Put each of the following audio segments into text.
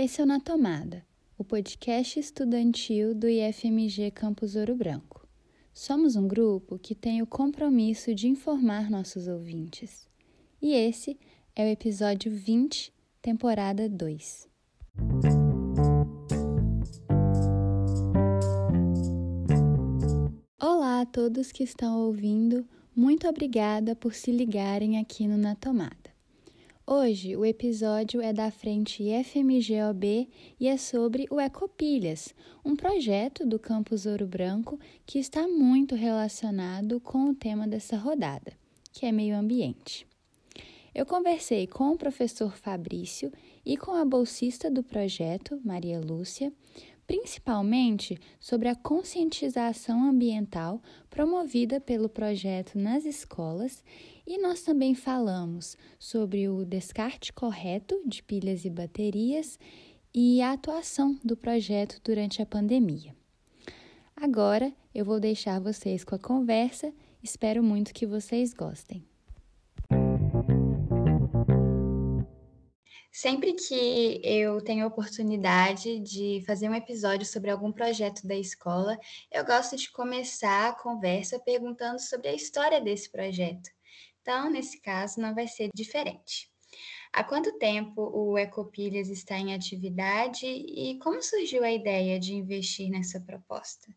Esse é o Na Tomada, o podcast estudantil do IFMG Campus Ouro Branco. Somos um grupo que tem o compromisso de informar nossos ouvintes. E esse é o episódio 20, temporada 2. Olá a todos que estão ouvindo, muito obrigada por se ligarem aqui no Na Tomada. Hoje o episódio é da frente FMGOB e é sobre o Ecopilhas, um projeto do Campus Ouro Branco que está muito relacionado com o tema dessa rodada, que é meio ambiente. Eu conversei com o professor Fabrício e com a bolsista do projeto, Maria Lúcia, principalmente sobre a conscientização ambiental promovida pelo projeto nas escolas, e nós também falamos sobre o descarte correto de pilhas e baterias e a atuação do projeto durante a pandemia. Agora eu vou deixar vocês com a conversa, espero muito que vocês gostem. Sempre que eu tenho a oportunidade de fazer um episódio sobre algum projeto da escola, eu gosto de começar a conversa perguntando sobre a história desse projeto. Então, nesse caso, não vai ser diferente. Há quanto tempo o Ecopilhas está em atividade e como surgiu a ideia de investir nessa proposta?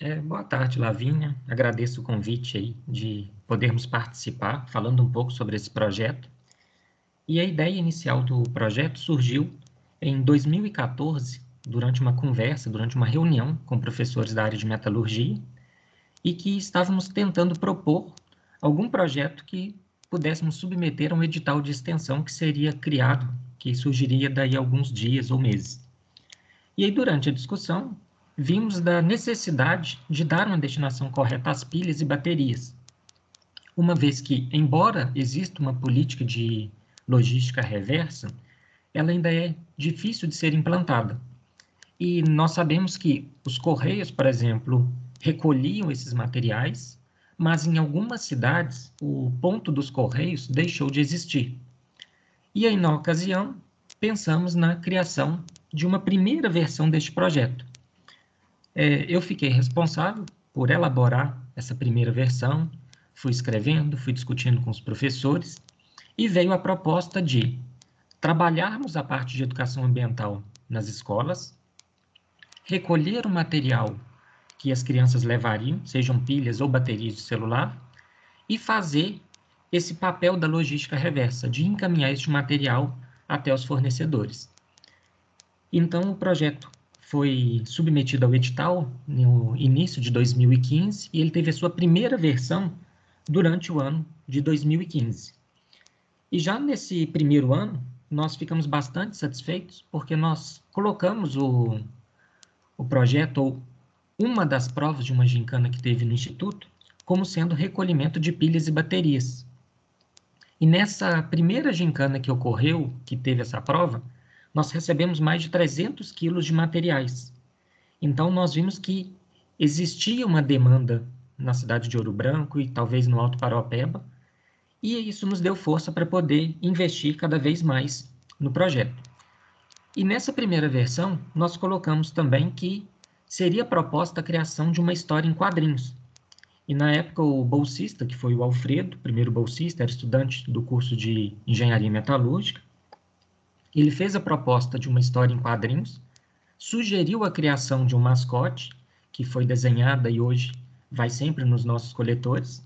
É, boa tarde, Lavínia. Agradeço o convite aí de podermos participar, falando um pouco sobre esse projeto. E a ideia inicial do projeto surgiu em 2014, durante uma conversa, durante uma reunião com professores da área de metalurgia, e que estávamos tentando propor algum projeto que pudéssemos submeter a um edital de extensão que seria criado, que surgiria daí alguns dias ou meses. E aí, durante a discussão, vimos da necessidade de dar uma destinação correta às pilhas e baterias, uma vez que, embora exista uma política de logística reversa, ela ainda é difícil de ser implantada. E nós sabemos que os correios, por exemplo, recolhiam esses materiais, mas em algumas cidades o ponto dos correios deixou de existir. E aí, na ocasião, pensamos na criação de uma primeira versão deste projeto. É, eu fiquei responsável por elaborar essa primeira versão, fui escrevendo, fui discutindo com os professores, e veio a proposta de trabalharmos a parte de educação ambiental nas escolas, recolher o material que as crianças levariam, sejam pilhas ou baterias de celular, e fazer esse papel da logística reversa, de encaminhar este material até os fornecedores. Então, o projeto foi submetido ao edital no início de 2015 e ele teve a sua primeira versão durante o ano de 2015. E já nesse primeiro ano, nós ficamos bastante satisfeitos, porque nós colocamos o, o projeto, ou uma das provas de uma gincana que teve no Instituto, como sendo recolhimento de pilhas e baterias. E nessa primeira gincana que ocorreu, que teve essa prova, nós recebemos mais de 300 quilos de materiais. Então, nós vimos que existia uma demanda na cidade de Ouro Branco e talvez no Alto Paropeba e isso nos deu força para poder investir cada vez mais no projeto. E nessa primeira versão, nós colocamos também que seria proposta a criação de uma história em quadrinhos. E na época, o bolsista, que foi o Alfredo, primeiro bolsista, era estudante do curso de Engenharia Metalúrgica, ele fez a proposta de uma história em quadrinhos, sugeriu a criação de um mascote, que foi desenhada e hoje vai sempre nos nossos coletores,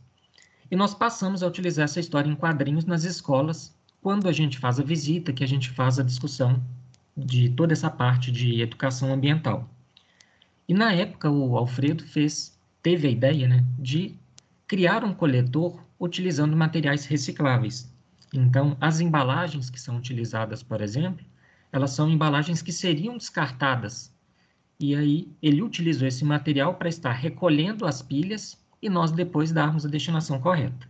e nós passamos a utilizar essa história em quadrinhos nas escolas, quando a gente faz a visita, que a gente faz a discussão de toda essa parte de educação ambiental. E na época o Alfredo fez, teve a ideia, né, de criar um coletor utilizando materiais recicláveis. Então, as embalagens que são utilizadas, por exemplo, elas são embalagens que seriam descartadas. E aí ele utilizou esse material para estar recolhendo as pilhas e nós depois darmos a destinação correta.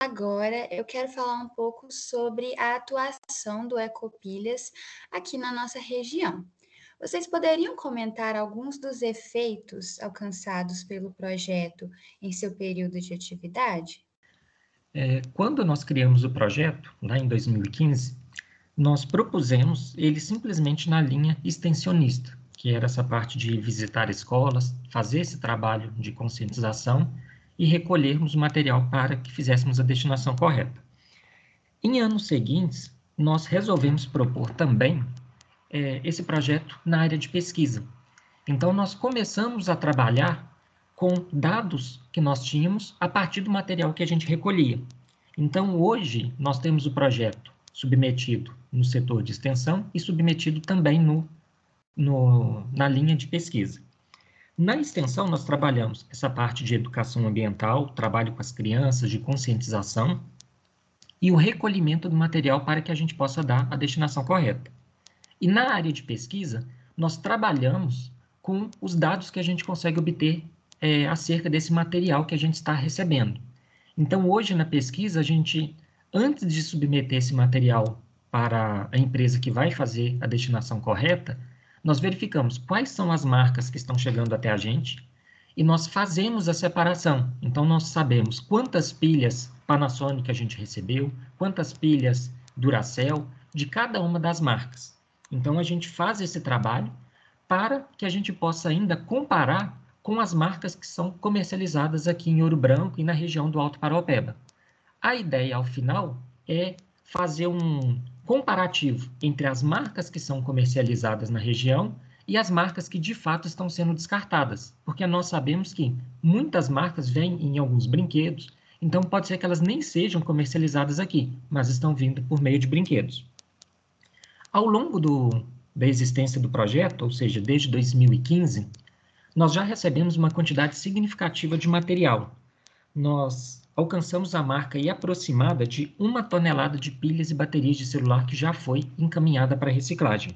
Agora eu quero falar um pouco sobre a atuação do Ecopilhas aqui na nossa região. Vocês poderiam comentar alguns dos efeitos alcançados pelo projeto em seu período de atividade? É, quando nós criamos o projeto, lá em 2015, nós propusemos ele simplesmente na linha extensionista, que era essa parte de visitar escolas, fazer esse trabalho de conscientização e recolhermos o material para que fizéssemos a destinação correta. Em anos seguintes, nós resolvemos propor também é, esse projeto na área de pesquisa. Então, nós começamos a trabalhar com dados que nós tínhamos a partir do material que a gente recolhia. Então, hoje, nós temos o projeto submetido no setor de extensão e submetido também no, no, na linha de pesquisa. Na extensão, nós trabalhamos essa parte de educação ambiental, trabalho com as crianças, de conscientização, e o recolhimento do material para que a gente possa dar a destinação correta. E na área de pesquisa, nós trabalhamos com os dados que a gente consegue obter é, acerca desse material que a gente está recebendo. Então, hoje na pesquisa, a gente, antes de submeter esse material para a empresa que vai fazer a destinação correta, nós verificamos quais são as marcas que estão chegando até a gente e nós fazemos a separação. Então, nós sabemos quantas pilhas Panasonic a gente recebeu, quantas pilhas Duracell, de cada uma das marcas. Então, a gente faz esse trabalho para que a gente possa ainda comparar com as marcas que são comercializadas aqui em Ouro Branco e na região do Alto Paraopeba. A ideia, ao final, é fazer um comparativo entre as marcas que são comercializadas na região e as marcas que de fato estão sendo descartadas, porque nós sabemos que muitas marcas vêm em alguns brinquedos, então pode ser que elas nem sejam comercializadas aqui, mas estão vindo por meio de brinquedos. Ao longo do, da existência do projeto, ou seja, desde 2015, nós já recebemos uma quantidade significativa de material. Nós alcançamos a marca e aproximada de uma tonelada de pilhas e baterias de celular que já foi encaminhada para reciclagem.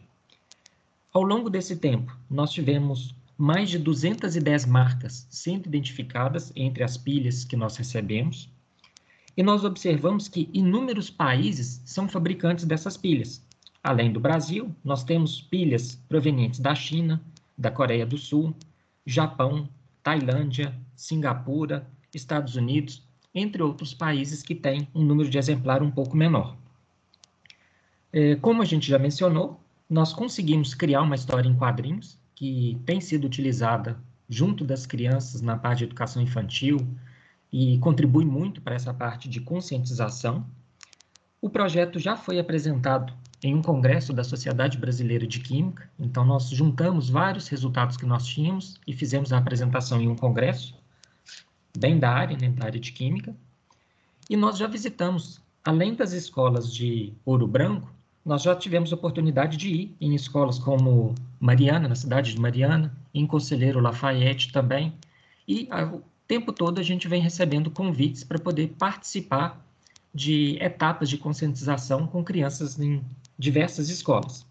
Ao longo desse tempo, nós tivemos mais de 210 marcas sendo identificadas entre as pilhas que nós recebemos, e nós observamos que inúmeros países são fabricantes dessas pilhas. Além do Brasil, nós temos pilhas provenientes da China, da Coreia do Sul, Japão, Tailândia, Singapura, Estados Unidos, entre outros países que têm um número de exemplar um pouco menor. É, como a gente já mencionou, nós conseguimos criar uma história em quadrinhos que tem sido utilizada junto das crianças na parte de educação infantil e contribui muito para essa parte de conscientização. O projeto já foi apresentado em um congresso da Sociedade Brasileira de Química. Então, nós juntamos vários resultados que nós tínhamos e fizemos a apresentação em um congresso, bem da área, né, da área de Química. E nós já visitamos, além das escolas de Ouro Branco, nós já tivemos oportunidade de ir em escolas como Mariana, na cidade de Mariana, em Conselheiro Lafayette também, e o tempo todo a gente vem recebendo convites para poder participar de etapas de conscientização com crianças em diversas escolas.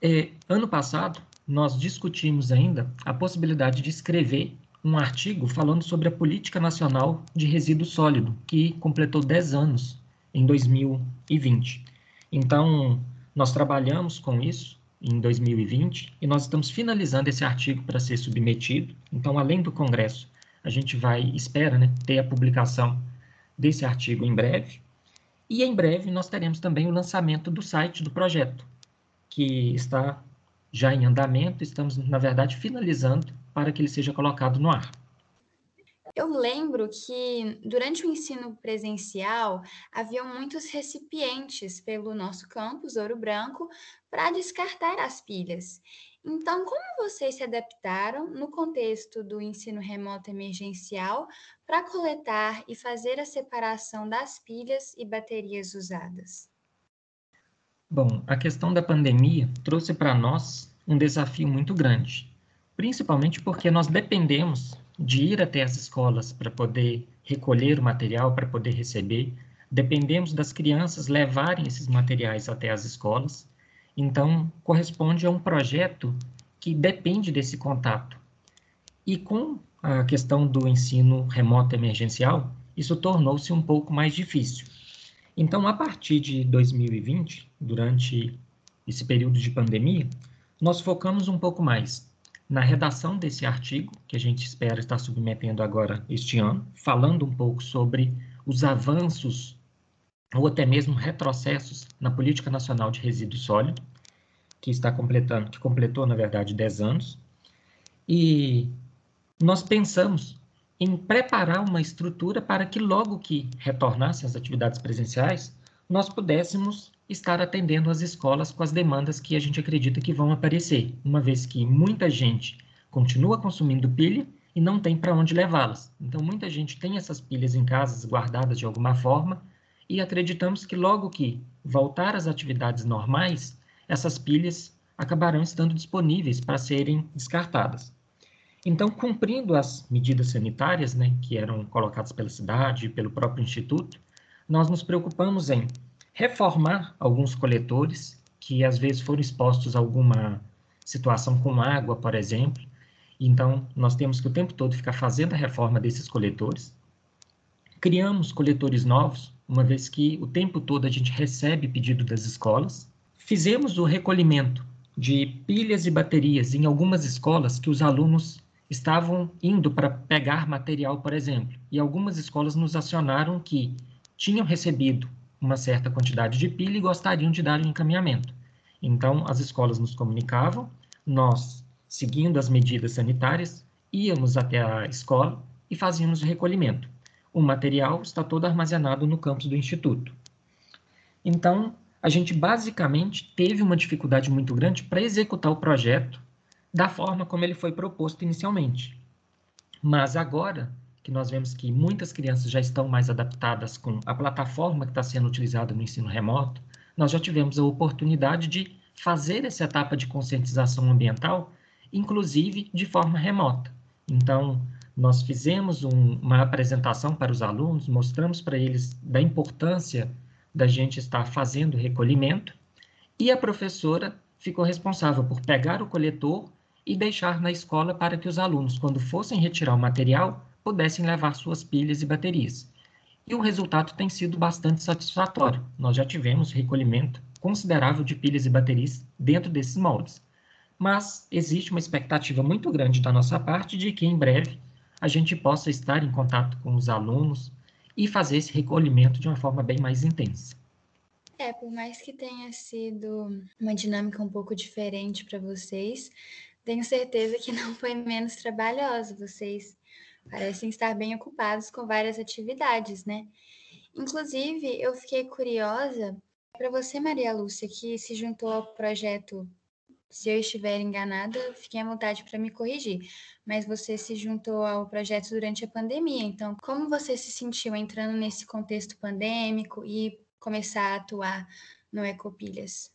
E, ano passado, nós discutimos ainda a possibilidade de escrever um artigo falando sobre a Política Nacional de Resíduo Sólido, que completou 10 anos em 2020. Então, nós trabalhamos com isso em 2020 e nós estamos finalizando esse artigo para ser submetido. Então, além do congresso, a gente vai espera, né, ter a publicação desse artigo em breve e em breve nós teremos também o lançamento do site do projeto, que está já em andamento, estamos, na verdade, finalizando para que ele seja colocado no ar. Eu lembro que durante o ensino presencial haviam muitos recipientes pelo nosso campus Ouro Branco para descartar as pilhas. Então, como vocês se adaptaram no contexto do ensino remoto emergencial para coletar e fazer a separação das pilhas e baterias usadas? Bom, a questão da pandemia trouxe para nós um desafio muito grande, principalmente porque nós dependemos de ir até as escolas para poder recolher o material, para poder receber, dependemos das crianças levarem esses materiais até as escolas então, corresponde a um projeto que depende desse contato. E com a questão do ensino remoto emergencial, isso tornou-se um pouco mais difícil. Então, a partir de 2020, durante esse período de pandemia, nós focamos um pouco mais na redação desse artigo, que a gente espera estar submetendo agora este ano, falando um pouco sobre os avanços ou até mesmo retrocessos na Política Nacional de Resíduo Sólido, que está completando, que completou, na verdade, 10 anos. E nós pensamos em preparar uma estrutura para que logo que retornassem as atividades presenciais, nós pudéssemos estar atendendo as escolas com as demandas que a gente acredita que vão aparecer, uma vez que muita gente continua consumindo pilha e não tem para onde levá-las. Então, muita gente tem essas pilhas em casas guardadas de alguma forma e acreditamos que logo que voltar às atividades normais, essas pilhas acabarão estando disponíveis para serem descartadas. Então, cumprindo as medidas sanitárias né, que eram colocadas pela cidade e pelo próprio Instituto, nós nos preocupamos em reformar alguns coletores que às vezes foram expostos a alguma situação com água, por exemplo. Então, nós temos que o tempo todo ficar fazendo a reforma desses coletores. Criamos coletores novos uma vez que o tempo todo a gente recebe pedido das escolas. Fizemos o recolhimento de pilhas e baterias em algumas escolas que os alunos estavam indo para pegar material, por exemplo, e algumas escolas nos acionaram que tinham recebido uma certa quantidade de pilha e gostariam de dar um encaminhamento. Então, as escolas nos comunicavam, nós, seguindo as medidas sanitárias, íamos até a escola e fazíamos o recolhimento o material está todo armazenado no campus do Instituto. Então, a gente basicamente teve uma dificuldade muito grande para executar o projeto da forma como ele foi proposto inicialmente. Mas agora que nós vemos que muitas crianças já estão mais adaptadas com a plataforma que está sendo utilizada no ensino remoto, nós já tivemos a oportunidade de fazer essa etapa de conscientização ambiental, inclusive de forma remota. Então, nós fizemos um, uma apresentação para os alunos, mostramos para eles da importância da gente estar fazendo recolhimento, e a professora ficou responsável por pegar o coletor e deixar na escola para que os alunos, quando fossem retirar o material, pudessem levar suas pilhas e baterias. E o resultado tem sido bastante satisfatório. Nós já tivemos recolhimento considerável de pilhas e baterias dentro desses moldes. Mas existe uma expectativa muito grande da nossa parte de que em breve a gente possa estar em contato com os alunos e fazer esse recolhimento de uma forma bem mais intensa. É, por mais que tenha sido uma dinâmica um pouco diferente para vocês, tenho certeza que não foi menos trabalhosa. Vocês parecem estar bem ocupados com várias atividades, né? Inclusive, eu fiquei curiosa para você, Maria Lúcia, que se juntou ao projeto se eu estiver enganada, fique à vontade para me corrigir. Mas você se juntou ao projeto durante a pandemia, então como você se sentiu entrando nesse contexto pandêmico e começar a atuar no Ecopilhas?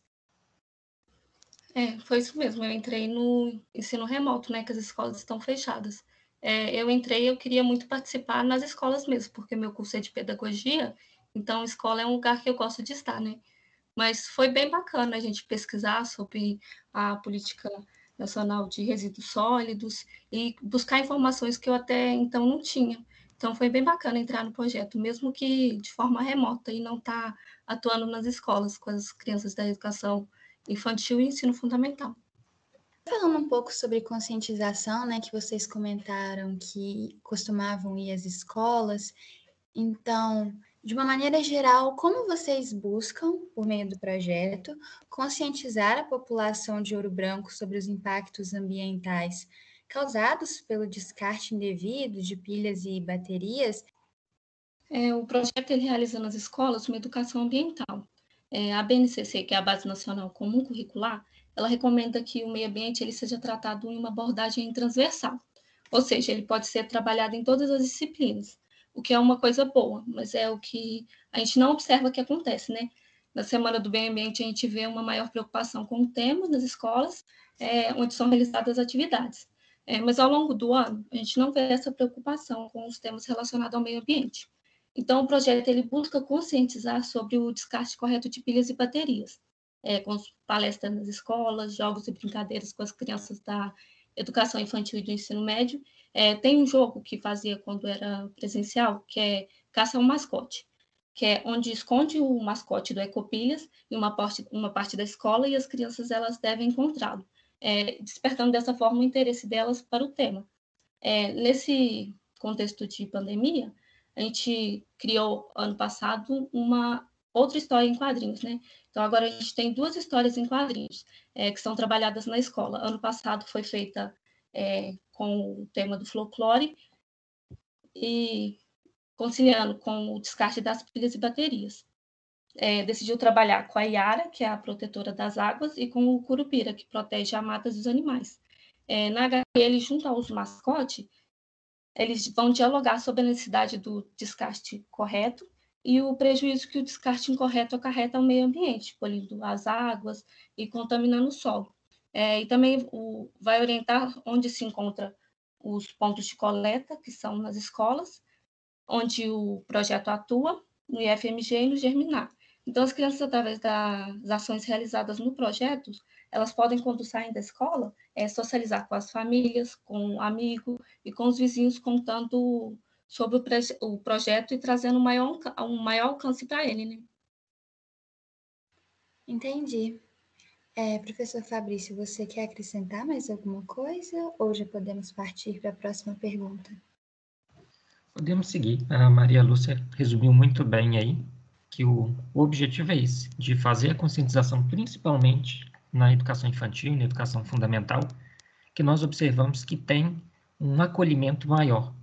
É, foi isso mesmo. Eu entrei no ensino remoto, né? Que as escolas estão fechadas. É, eu entrei, eu queria muito participar nas escolas mesmo, porque meu curso é de pedagogia, então escola é um lugar que eu gosto de estar, né? Mas foi bem bacana a gente pesquisar sobre a política nacional de resíduos sólidos e buscar informações que eu até então não tinha. Então foi bem bacana entrar no projeto, mesmo que de forma remota e não estar tá atuando nas escolas com as crianças da educação infantil e ensino fundamental. Falando um pouco sobre conscientização, né, que vocês comentaram que costumavam ir às escolas, então de uma maneira geral, como vocês buscam, por meio do projeto, conscientizar a população de Ouro Branco sobre os impactos ambientais causados pelo descarte indevido de pilhas e baterias? É, o projeto ele realiza nas escolas uma educação ambiental. É, a BNCC, que é a Base Nacional Comum Curricular, ela recomenda que o meio ambiente ele seja tratado em uma abordagem transversal, ou seja, ele pode ser trabalhado em todas as disciplinas, o que é uma coisa boa, mas é o que a gente não observa que acontece, né? Na Semana do Meio Ambiente, a gente vê uma maior preocupação com o tema nas escolas, é, onde são realizadas atividades. É, mas ao longo do ano, a gente não vê essa preocupação com os temas relacionados ao meio ambiente. Então, o projeto ele busca conscientizar sobre o descarte correto de pilhas e baterias, é, com palestras nas escolas, jogos e brincadeiras com as crianças da educação infantil e do ensino médio, é, tem um jogo que fazia quando era presencial, que é Caça ao Mascote, que é onde esconde o mascote do Ecopilhas em uma parte, uma parte da escola e as crianças elas devem encontrá-lo, é, despertando dessa forma o interesse delas para o tema. É, nesse contexto de pandemia, a gente criou ano passado uma outra história em quadrinhos, né? Então, agora a gente tem duas histórias em quadrinhos é, que são trabalhadas na escola. Ano passado foi feita é, com o tema do folclore e conciliando com o descarte das pilhas e baterias. É, decidiu trabalhar com a Iara, que é a protetora das águas, e com o Curupira, que protege a mata dos animais. É, na HQ, ele, junto aos mascotes, eles vão dialogar sobre a necessidade do descarte correto e o prejuízo que o descarte incorreto acarreta ao meio ambiente, poluindo as águas e contaminando o solo. É, e também o, vai orientar onde se encontra os pontos de coleta, que são nas escolas, onde o projeto atua, no IFMG e no Germinar. Então, as crianças, através das ações realizadas no projeto, elas podem, quando saem da escola, é, socializar com as famílias, com amigos e com os vizinhos, contando sobre o, o projeto e trazendo um maior, um maior alcance para ele, né? Entendi. É, professor Fabrício, você quer acrescentar mais alguma coisa ou já podemos partir para a próxima pergunta? Podemos seguir. A Maria Lúcia resumiu muito bem aí que o, o objetivo é esse, de fazer a conscientização principalmente na educação infantil e na educação fundamental, que nós observamos que tem um acolhimento maior.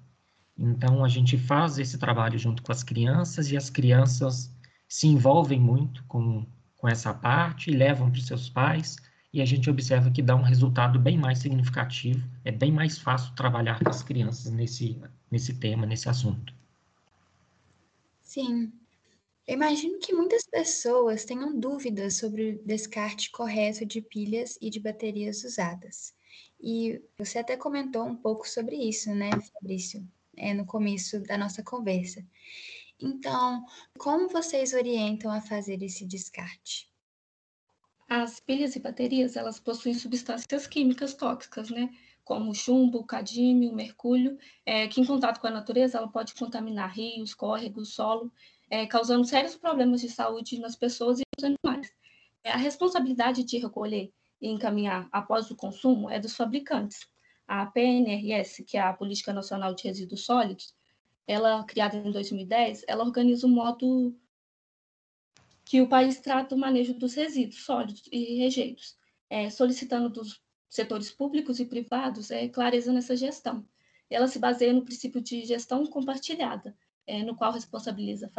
Então, a gente faz esse trabalho junto com as crianças e as crianças se envolvem muito com, com essa parte, levam para os seus pais, e a gente observa que dá um resultado bem mais significativo, é bem mais fácil trabalhar com as crianças nesse, nesse tema, nesse assunto. Sim, eu imagino que muitas pessoas tenham dúvidas sobre o descarte correto de pilhas e de baterias usadas. E você até comentou um pouco sobre isso, né, Fabrício, é, no começo da nossa conversa. Então, como vocês orientam a fazer esse descarte? As pilhas e baterias, elas possuem substâncias químicas tóxicas, né? Como chumbo, cadímio, mercúrio, é, que em contato com a natureza, ela pode contaminar rios, córregos, solo é, causando sérios problemas de saúde nas pessoas e nos animais. É, a responsabilidade de recolher e encaminhar após o consumo é dos fabricantes. A PNRS, que é a Política Nacional de Resíduos Sólidos, ela criada em 2010, ela organiza um modo que o país trata o manejo dos resíduos sólidos e rejeitos, é, solicitando dos setores públicos e privados é, clareza nessa gestão. Ela se baseia no princípio de gestão compartilhada, é, no qual responsabiliza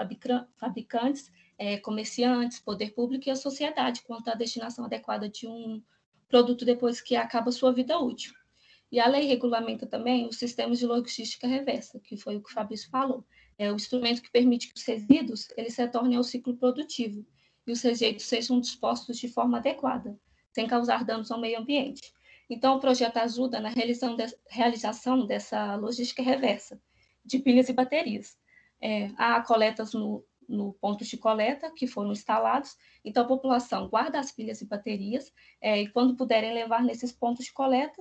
fabricantes, é, comerciantes, poder público e a sociedade quanto à destinação adequada de um produto depois que acaba sua vida útil. E a lei regulamenta também os sistemas de logística reversa, que foi o que o Fabrício falou. É o instrumento que permite que os resíduos eles se retornem ao ciclo produtivo e os rejeitos sejam dispostos de forma adequada, sem causar danos ao meio ambiente. Então, o projeto ajuda na realização dessa logística reversa de pilhas e baterias, é, há coletas no, no ponto de coleta que foram instalados, então a população guarda as pilhas e baterias, é, e quando puderem levar nesses pontos de coleta,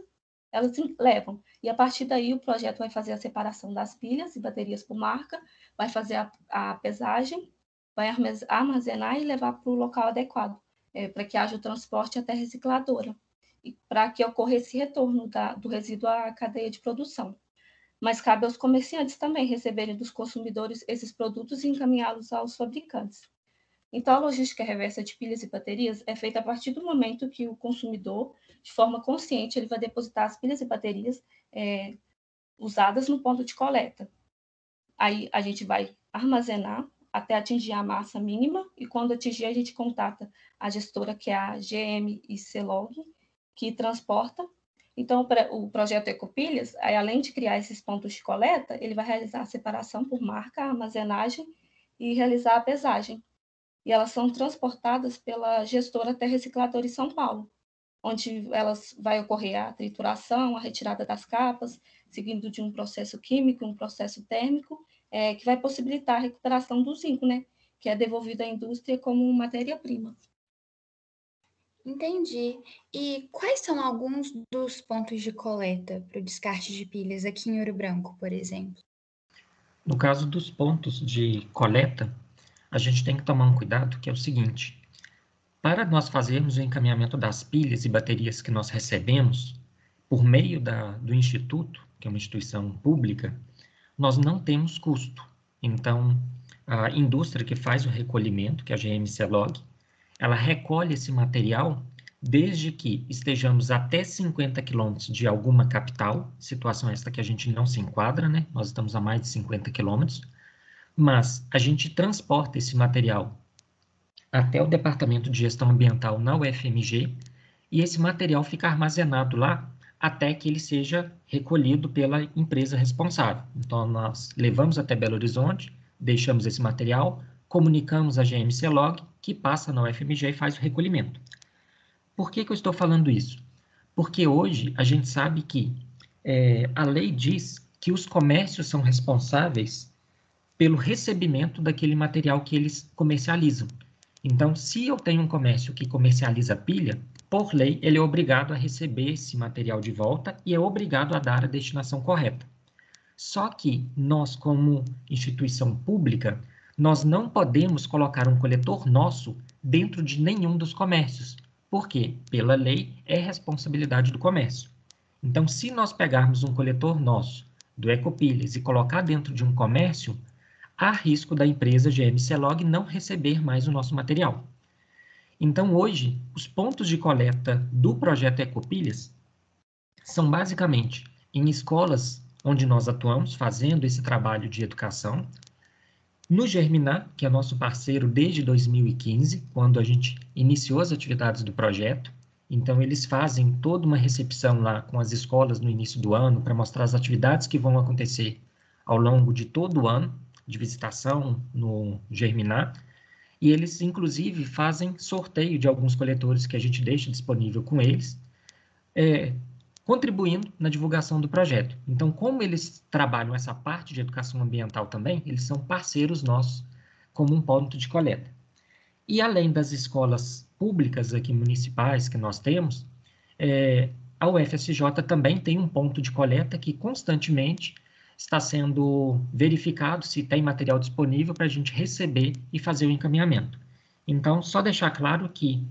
elas levam. E a partir daí o projeto vai fazer a separação das pilhas e baterias por marca, vai fazer a, a pesagem, vai armazenar e levar para o local adequado, é, para que haja o transporte até a recicladora, e para que ocorra esse retorno da, do resíduo à cadeia de produção mas cabe aos comerciantes também receberem dos consumidores esses produtos e encaminhá-los aos fabricantes. Então, a logística reversa de pilhas e baterias é feita a partir do momento que o consumidor, de forma consciente, ele vai depositar as pilhas e baterias é, usadas no ponto de coleta. Aí a gente vai armazenar até atingir a massa mínima e quando atingir a gente contata a gestora que é a GM e Celog, que transporta então, o projeto Ecopilhas, além de criar esses pontos de coleta, ele vai realizar a separação por marca, armazenagem e realizar a pesagem. E elas são transportadas pela gestora Terra Recicladora em São Paulo, onde elas vai ocorrer a trituração, a retirada das capas, seguindo de um processo químico, um processo térmico, é, que vai possibilitar a recuperação do zinco, né, que é devolvido à indústria como matéria-prima. Entendi. E quais são alguns dos pontos de coleta para o descarte de pilhas aqui em Ouro Branco, por exemplo? No caso dos pontos de coleta, a gente tem que tomar um cuidado que é o seguinte: para nós fazermos o encaminhamento das pilhas e baterias que nós recebemos por meio da, do Instituto, que é uma instituição pública, nós não temos custo. Então, a indústria que faz o recolhimento, que é a GMC Log, ela recolhe esse material desde que estejamos até 50 quilômetros de alguma capital, situação esta que a gente não se enquadra, né? Nós estamos a mais de 50 quilômetros, mas a gente transporta esse material até o Departamento de Gestão Ambiental na UFMG e esse material fica armazenado lá até que ele seja recolhido pela empresa responsável. Então, nós levamos até Belo Horizonte, deixamos esse material, comunicamos a GMC Log, que passa na UFMG e faz o recolhimento. Por que, que eu estou falando isso? Porque hoje a gente sabe que é, a lei diz que os comércios são responsáveis pelo recebimento daquele material que eles comercializam. Então, se eu tenho um comércio que comercializa pilha, por lei, ele é obrigado a receber esse material de volta e é obrigado a dar a destinação correta. Só que nós, como instituição pública, nós não podemos colocar um coletor nosso dentro de nenhum dos comércios, porque, pela lei, é responsabilidade do comércio. Então, se nós pegarmos um coletor nosso, do Ecopilhas, e colocar dentro de um comércio, há risco da empresa GMC Log não receber mais o nosso material. Então, hoje, os pontos de coleta do projeto Ecopilhas são basicamente em escolas onde nós atuamos, fazendo esse trabalho de educação, no Germinar, que é nosso parceiro desde 2015, quando a gente iniciou as atividades do projeto, então eles fazem toda uma recepção lá com as escolas no início do ano para mostrar as atividades que vão acontecer ao longo de todo o ano de visitação no Germinar. E eles, inclusive, fazem sorteio de alguns coletores que a gente deixa disponível com eles, é, contribuindo na divulgação do projeto. Então, como eles trabalham essa parte de educação ambiental também, eles são parceiros nossos como um ponto de coleta. E além das escolas públicas aqui municipais que nós temos, é, a UFSJ também tem um ponto de coleta que constantemente está sendo verificado se tem material disponível para a gente receber e fazer o encaminhamento. Então, só deixar claro que,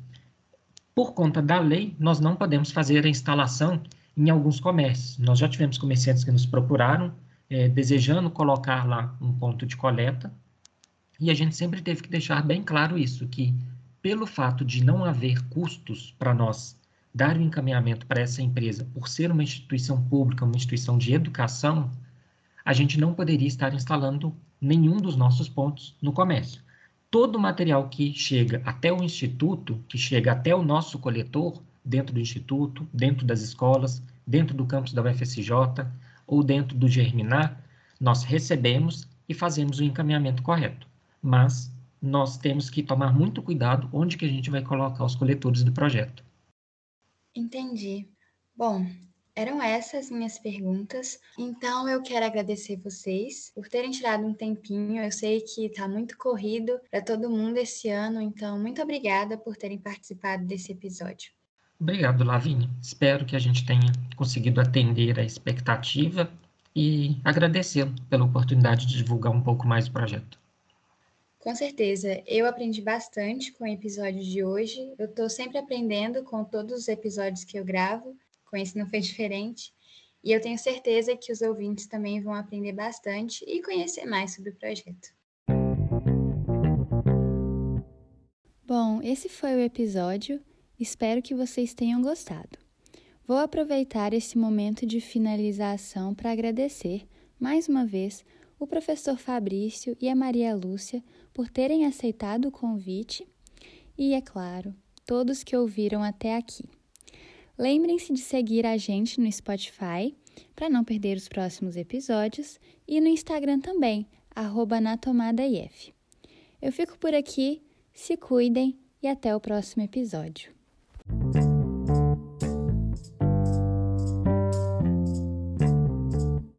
por conta da lei, nós não podemos fazer a instalação em alguns comércios. Nós já tivemos comerciantes que nos procuraram é, desejando colocar lá um ponto de coleta, e a gente sempre teve que deixar bem claro isso, que pelo fato de não haver custos para nós dar o encaminhamento para essa empresa, por ser uma instituição pública, uma instituição de educação, a gente não poderia estar instalando nenhum dos nossos pontos no comércio. Todo o material que chega até o instituto, que chega até o nosso coletor, dentro do instituto, dentro das escolas, dentro do campus da UFSJ ou dentro do Germinar, nós recebemos e fazemos o encaminhamento correto. Mas nós temos que tomar muito cuidado onde que a gente vai colocar os coletores do projeto. Entendi. Bom, eram essas minhas perguntas. Então eu quero agradecer vocês por terem tirado um tempinho. Eu sei que está muito corrido para todo mundo esse ano, então muito obrigada por terem participado desse episódio. Obrigado, Lavínia. Espero que a gente tenha conseguido atender a expectativa e agradecê-lo pela oportunidade de divulgar um pouco mais o projeto. Com certeza, eu aprendi bastante com o episódio de hoje. Eu estou sempre aprendendo com todos os episódios que eu gravo, com esse não foi diferente. E eu tenho certeza que os ouvintes também vão aprender bastante e conhecer mais sobre o projeto. Bom, esse foi o episódio. Espero que vocês tenham gostado. Vou aproveitar esse momento de finalização para agradecer, mais uma vez, o professor Fabrício e a Maria Lúcia por terem aceitado o convite e, é claro, todos que ouviram até aqui. Lembrem-se de seguir a gente no Spotify para não perder os próximos episódios e no Instagram também, arroba Eu fico por aqui, se cuidem e até o próximo episódio.